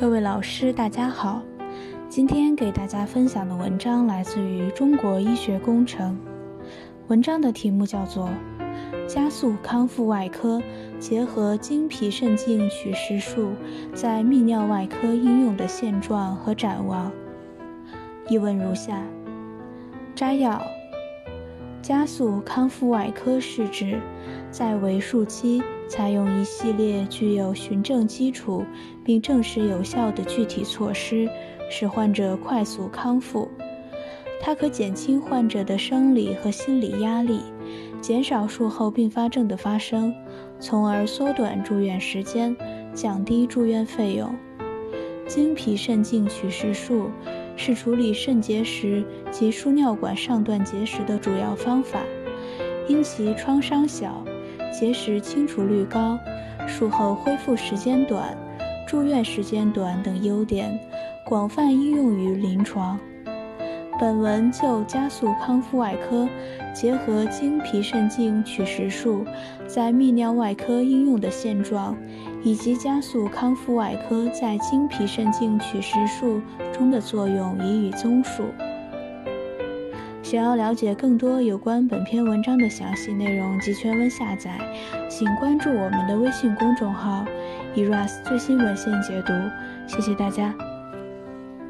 各位老师，大家好。今天给大家分享的文章来自于《中国医学工程》，文章的题目叫做《加速康复外科结合经皮肾镜取石术在泌尿外科应用的现状和展望》。译文如下：摘要。加速康复外科是指在为术期采用一系列具有循证基础并证实有效的具体措施，使患者快速康复。它可减轻患者的生理和心理压力，减少术后并发症的发生，从而缩短住院时间，降低住院费用。经皮肾镜取石术。是处理肾结石及输尿管上段结石的主要方法，因其创伤小、结石清除率高、术后恢复时间短、住院时间短等优点，广泛应用于临床。本文就加速康复外科结合经皮肾镜取石术在泌尿外科应用的现状，以及加速康复外科在经皮肾镜取石术中的作用予以综述。想要了解更多有关本篇文章的详细内容及全文下载，请关注我们的微信公众号 “eras 最新文献解读”。谢谢大家。